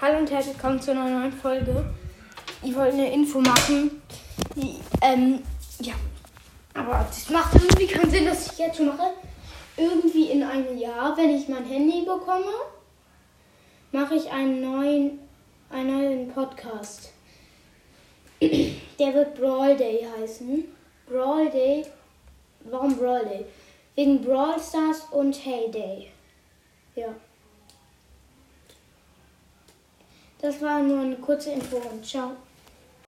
Hallo und herzlich willkommen zu einer neuen Folge. Ich wollte eine Info machen. Die, ähm, ja. Aber das macht irgendwie keinen Sinn, dass ich jetzt schon mache. Irgendwie in einem Jahr, wenn ich mein Handy bekomme, mache ich einen neuen, einen neuen Podcast. Der wird Brawl Day heißen. Brawl Day. Warum Brawl Day? Wegen Brawl Stars und Heyday. Ja. Das war nur eine kurze Info und ciao.